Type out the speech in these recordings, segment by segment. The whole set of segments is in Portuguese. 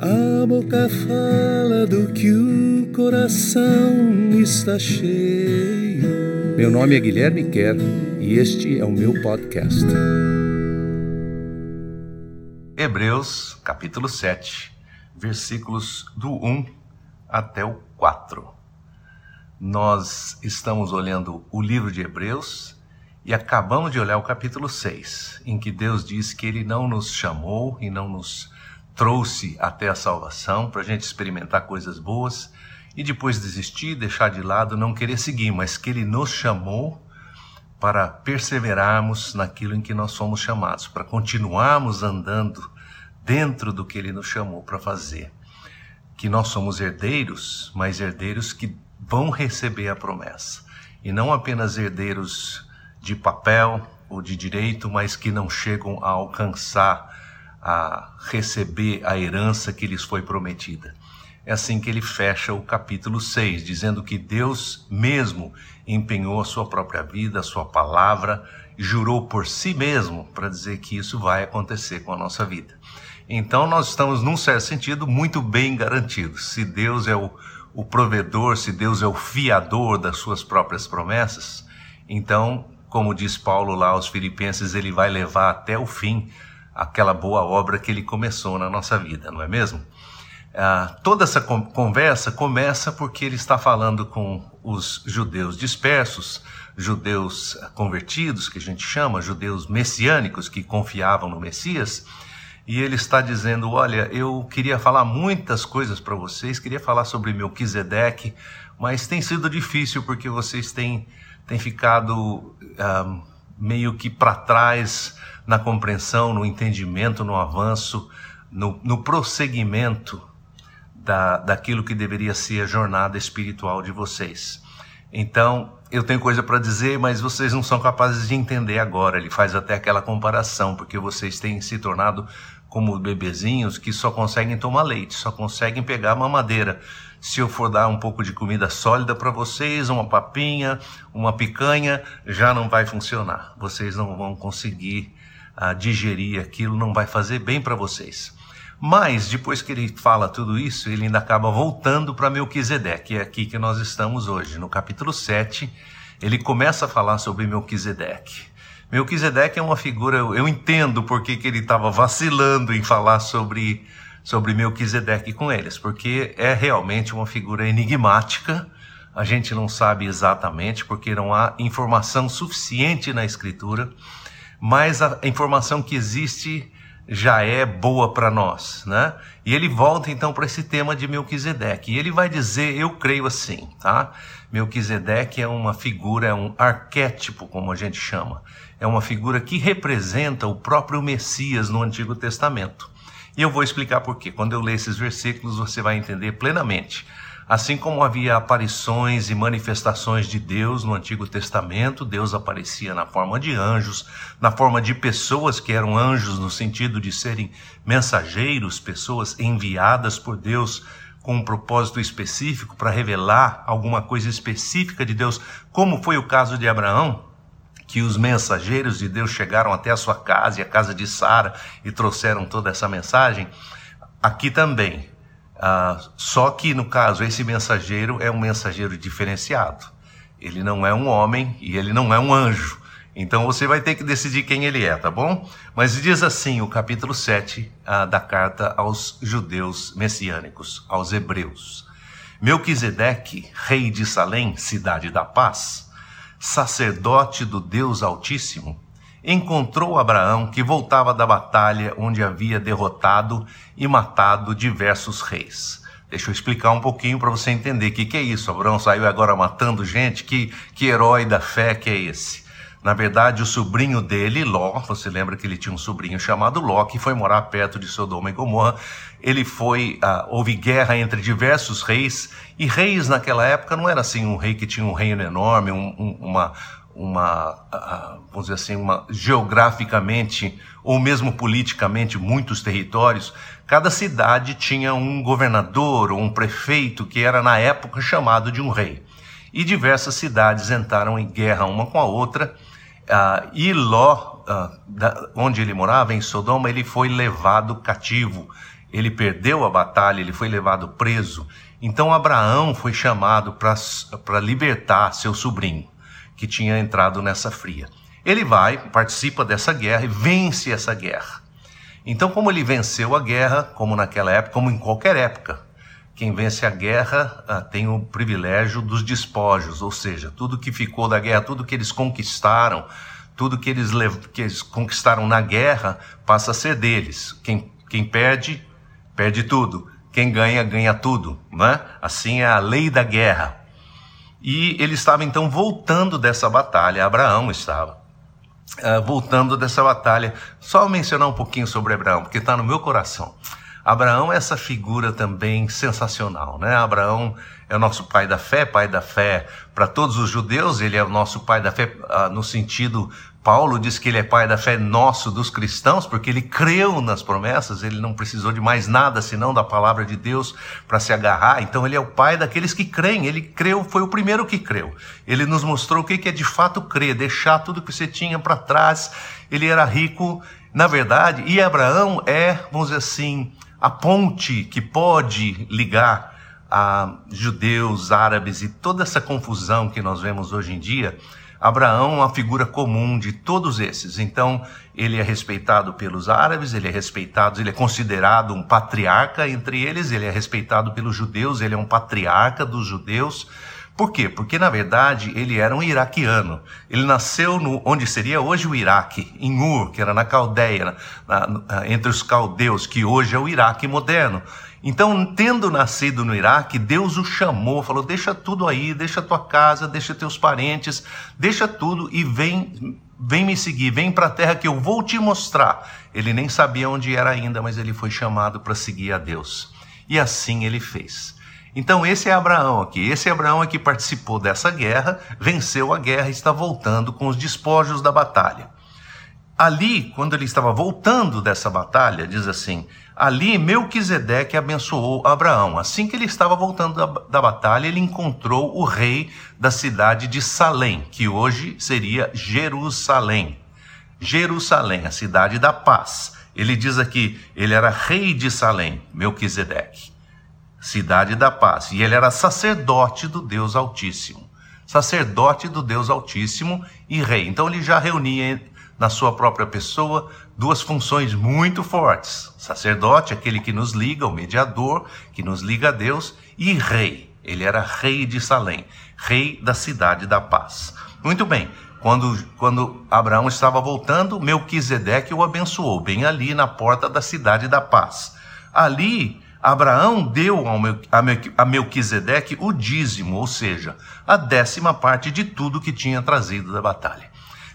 A boca fala do que o coração está cheio. Meu nome é Guilherme Kerr e este é o meu podcast. Hebreus, capítulo 7, versículos do 1 até o 4. Nós estamos olhando o livro de Hebreus e acabamos de olhar o capítulo 6, em que Deus diz que Ele não nos chamou e não nos trouxe até a salvação para a gente experimentar coisas boas e depois desistir, deixar de lado, não querer seguir, mas que Ele nos chamou para perseverarmos naquilo em que nós somos chamados, para continuarmos andando dentro do que Ele nos chamou para fazer. Que nós somos herdeiros, mas herdeiros que vão receber a promessa. E não apenas herdeiros de papel ou de direito, mas que não chegam a alcançar a receber a herança que lhes foi prometida. É assim que ele fecha o capítulo 6, dizendo que Deus mesmo empenhou a sua própria vida, a sua palavra, jurou por si mesmo para dizer que isso vai acontecer com a nossa vida. Então nós estamos, num certo sentido, muito bem garantidos. Se Deus é o, o provedor, se Deus é o fiador das suas próprias promessas, então, como diz Paulo lá aos Filipenses, ele vai levar até o fim aquela boa obra que ele começou na nossa vida, não é mesmo? Ah, toda essa conversa começa porque ele está falando com os judeus dispersos, judeus convertidos, que a gente chama, judeus messiânicos que confiavam no Messias, e ele está dizendo: Olha, eu queria falar muitas coisas para vocês, queria falar sobre Melquisedeque, mas tem sido difícil porque vocês têm, têm ficado ah, meio que para trás na compreensão, no entendimento, no avanço, no, no prosseguimento da, daquilo que deveria ser a jornada espiritual de vocês. Então, eu tenho coisa para dizer, mas vocês não são capazes de entender agora. Ele faz até aquela comparação, porque vocês têm se tornado como bebezinhos que só conseguem tomar leite, só conseguem pegar mamadeira. Se eu for dar um pouco de comida sólida para vocês, uma papinha, uma picanha, já não vai funcionar. Vocês não vão conseguir a digerir aquilo, não vai fazer bem para vocês. Mas, depois que ele fala tudo isso, ele ainda acaba voltando para Melquisedeque, é aqui que nós estamos hoje. No capítulo 7, ele começa a falar sobre Melquisedeque. Melquisedeque é uma figura, eu entendo porque que ele estava vacilando em falar sobre, sobre Melquisedeque com eles, porque é realmente uma figura enigmática, a gente não sabe exatamente, porque não há informação suficiente na Escritura mas a informação que existe já é boa para nós, né? E ele volta então para esse tema de Melquisedeque. E ele vai dizer, eu creio assim, tá? Melquisedeque é uma figura, é um arquétipo, como a gente chama. É uma figura que representa o próprio Messias no Antigo Testamento. E eu vou explicar por quê. Quando eu ler esses versículos, você vai entender plenamente Assim como havia aparições e manifestações de Deus no Antigo Testamento, Deus aparecia na forma de anjos, na forma de pessoas que eram anjos no sentido de serem mensageiros, pessoas enviadas por Deus com um propósito específico para revelar alguma coisa específica de Deus, como foi o caso de Abraão, que os mensageiros de Deus chegaram até a sua casa e a casa de Sara e trouxeram toda essa mensagem. Aqui também, ah, só que, no caso, esse mensageiro é um mensageiro diferenciado. Ele não é um homem e ele não é um anjo. Então você vai ter que decidir quem ele é, tá bom? Mas diz assim o capítulo 7 ah, da carta aos judeus messiânicos, aos hebreus. Melquisedeque, rei de Salém, cidade da paz, sacerdote do Deus Altíssimo, encontrou Abraão que voltava da batalha onde havia derrotado e matado diversos reis. Deixa eu explicar um pouquinho para você entender o que, que é isso. Abraão saiu agora matando gente? Que, que herói da fé que é esse? Na verdade, o sobrinho dele, Ló, você lembra que ele tinha um sobrinho chamado Ló, que foi morar perto de Sodoma e Gomorra. Ele foi, ah, houve guerra entre diversos reis, e reis naquela época não era assim um rei que tinha um reino enorme, um, um, uma, uma, vamos dizer assim, uma geograficamente ou mesmo politicamente muitos territórios, cada cidade tinha um governador ou um prefeito que era na época chamado de um rei. E diversas cidades entraram em guerra uma com a outra. Uh, e Ló, uh, da, onde ele morava, em Sodoma, ele foi levado cativo. ele perdeu a batalha, ele foi levado preso. Então Abraão foi chamado para libertar seu sobrinho, que tinha entrado nessa fria. Ele vai, participa dessa guerra e vence essa guerra. Então, como ele venceu a guerra, como naquela época, como em qualquer época, quem vence a guerra ah, tem o privilégio dos despojos, ou seja, tudo que ficou da guerra, tudo que eles conquistaram, tudo que eles, que eles conquistaram na guerra passa a ser deles. Quem, quem perde, perde tudo. Quem ganha, ganha tudo. Né? Assim é a lei da guerra. E ele estava então voltando dessa batalha, Abraão estava. Uh, voltando dessa batalha, só mencionar um pouquinho sobre Abraão, porque está no meu coração. Abraão é essa figura também sensacional, né? Abraão é o nosso pai da fé, pai da fé para todos os judeus, ele é o nosso pai da fé ah, no sentido Paulo diz que ele é pai da fé nosso dos cristãos, porque ele creu nas promessas, ele não precisou de mais nada senão da palavra de Deus para se agarrar. Então ele é o pai daqueles que creem. Ele creu, foi o primeiro que creu. Ele nos mostrou o que é de fato crer, deixar tudo que você tinha para trás. Ele era rico, na verdade, e Abraão é, vamos dizer assim, a ponte que pode ligar a judeus, árabes e toda essa confusão que nós vemos hoje em dia. Abraão é uma figura comum de todos esses. Então, ele é respeitado pelos árabes, ele é respeitado, ele é considerado um patriarca entre eles, ele é respeitado pelos judeus, ele é um patriarca dos judeus. Por quê? Porque, na verdade, ele era um iraquiano. Ele nasceu no, onde seria hoje o Iraque, em Ur, que era na Caldeia, na, na, entre os caldeus, que hoje é o Iraque moderno. Então, tendo nascido no Iraque, Deus o chamou, falou: deixa tudo aí, deixa tua casa, deixa teus parentes, deixa tudo e vem, vem me seguir, vem para a terra que eu vou te mostrar. Ele nem sabia onde era ainda, mas ele foi chamado para seguir a Deus. E assim ele fez. Então, esse é Abraão aqui. Esse é Abraão que participou dessa guerra, venceu a guerra e está voltando com os despojos da batalha. Ali, quando ele estava voltando dessa batalha, diz assim: ali Melquisedeque abençoou Abraão. Assim que ele estava voltando da, da batalha, ele encontrou o rei da cidade de Salém, que hoje seria Jerusalém. Jerusalém, a cidade da paz. Ele diz aqui, ele era rei de Salém, Melquisedeque cidade da paz. E ele era sacerdote do Deus Altíssimo. Sacerdote do Deus Altíssimo e rei. Então ele já reunia na sua própria pessoa duas funções muito fortes: sacerdote, aquele que nos liga, o mediador, que nos liga a Deus, e rei. Ele era rei de Salém, rei da cidade da paz. Muito bem. Quando, quando Abraão estava voltando, Melquisedeque o abençoou, bem ali na porta da cidade da paz. Ali Abraão deu a Melquisedeque o dízimo, ou seja, a décima parte de tudo que tinha trazido da batalha.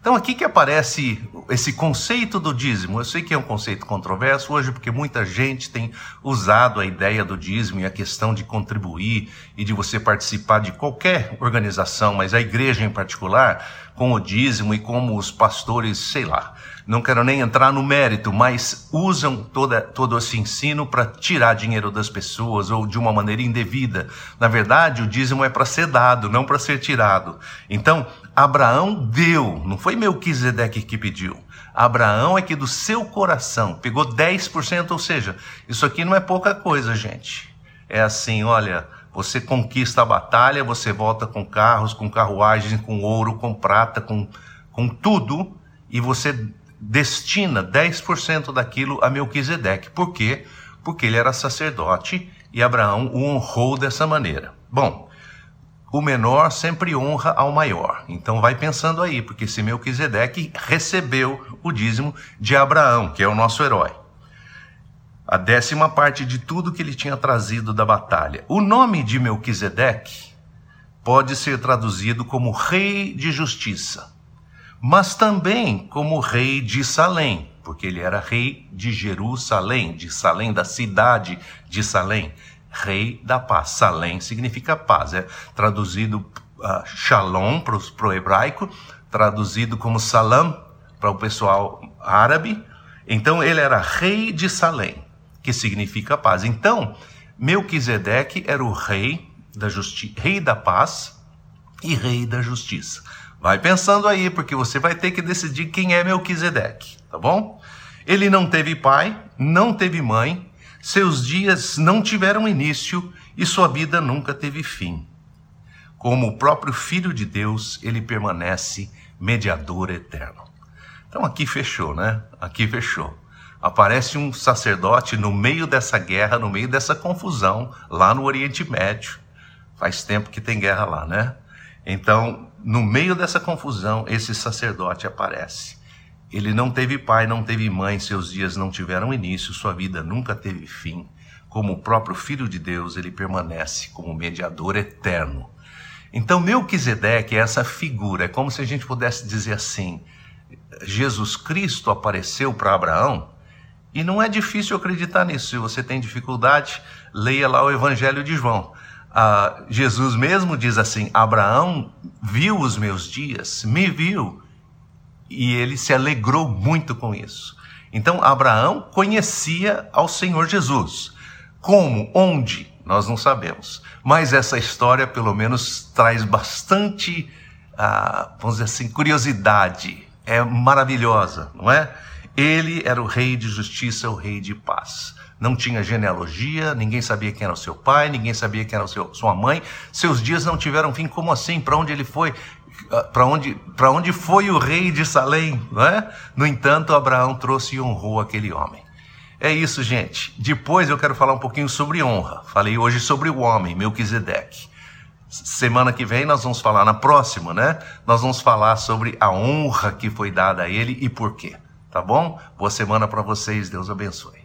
Então, aqui que aparece esse conceito do dízimo. Eu sei que é um conceito controverso hoje, porque muita gente tem usado a ideia do dízimo e a questão de contribuir e de você participar de qualquer organização, mas a igreja em particular, com o dízimo e como os pastores, sei lá, não quero nem entrar no mérito, mas usam toda, todo esse ensino para tirar dinheiro das pessoas ou de uma maneira indevida. Na verdade, o dízimo é para ser dado, não para ser tirado. Então, Abraão deu, não foi Melquisedeque que pediu. Abraão é que do seu coração pegou 10%, ou seja, isso aqui não é pouca coisa, gente. É assim, olha, você conquista a batalha, você volta com carros, com carruagens, com ouro, com prata, com, com tudo, e você destina 10% daquilo a Melquisedeque. Por quê? Porque ele era sacerdote e Abraão o honrou dessa maneira. Bom, o menor sempre honra ao maior. Então vai pensando aí, porque se Melquisedeque recebeu o dízimo de Abraão, que é o nosso herói. A décima parte de tudo que ele tinha trazido da batalha. O nome de Melquisedeque pode ser traduzido como rei de justiça mas também como rei de Salém, porque ele era rei de Jerusalém, de Salém, da cidade de Salém, rei da paz. Salém significa paz, é traduzido uh, shalom para o hebraico, traduzido como salam para o pessoal árabe. Então ele era rei de Salém, que significa paz. Então, Melquisedeque era o rei da, rei da paz e rei da justiça. Vai pensando aí, porque você vai ter que decidir quem é Melquisedeque, tá bom? Ele não teve pai, não teve mãe, Seus dias não tiveram início e sua vida nunca teve fim. Como o próprio Filho de Deus, ele permanece mediador eterno. Então aqui fechou, né? Aqui fechou. Aparece um sacerdote no meio dessa guerra, no meio dessa confusão, lá no Oriente Médio. Faz tempo que tem guerra lá, né? Então, no meio dessa confusão, esse sacerdote aparece. Ele não teve pai, não teve mãe, seus dias não tiveram início, sua vida nunca teve fim. Como o próprio Filho de Deus, ele permanece como mediador eterno. Então, Melquisedeque é essa figura, é como se a gente pudesse dizer assim: Jesus Cristo apareceu para Abraão, e não é difícil acreditar nisso. Se você tem dificuldade, leia lá o Evangelho de João. Ah, Jesus mesmo diz assim: Abraão viu os meus dias, me viu e ele se alegrou muito com isso. Então, Abraão conhecia ao Senhor Jesus. Como? Onde? Nós não sabemos. Mas essa história, pelo menos, traz bastante, ah, vamos dizer assim, curiosidade. É maravilhosa, não é? Ele era o rei de justiça, o rei de paz. Não tinha genealogia, ninguém sabia quem era o seu pai, ninguém sabia quem era seu, sua mãe. Seus dias não tiveram fim. Como assim? Para onde ele foi? Ah, para onde, onde foi o rei de Salém, não é? No entanto, Abraão trouxe e honrou aquele homem. É isso, gente. Depois eu quero falar um pouquinho sobre honra. Falei hoje sobre o homem, Melquisedeque. Semana que vem nós vamos falar, na próxima, né? Nós vamos falar sobre a honra que foi dada a ele e por quê. Tá bom? Boa semana para vocês. Deus abençoe.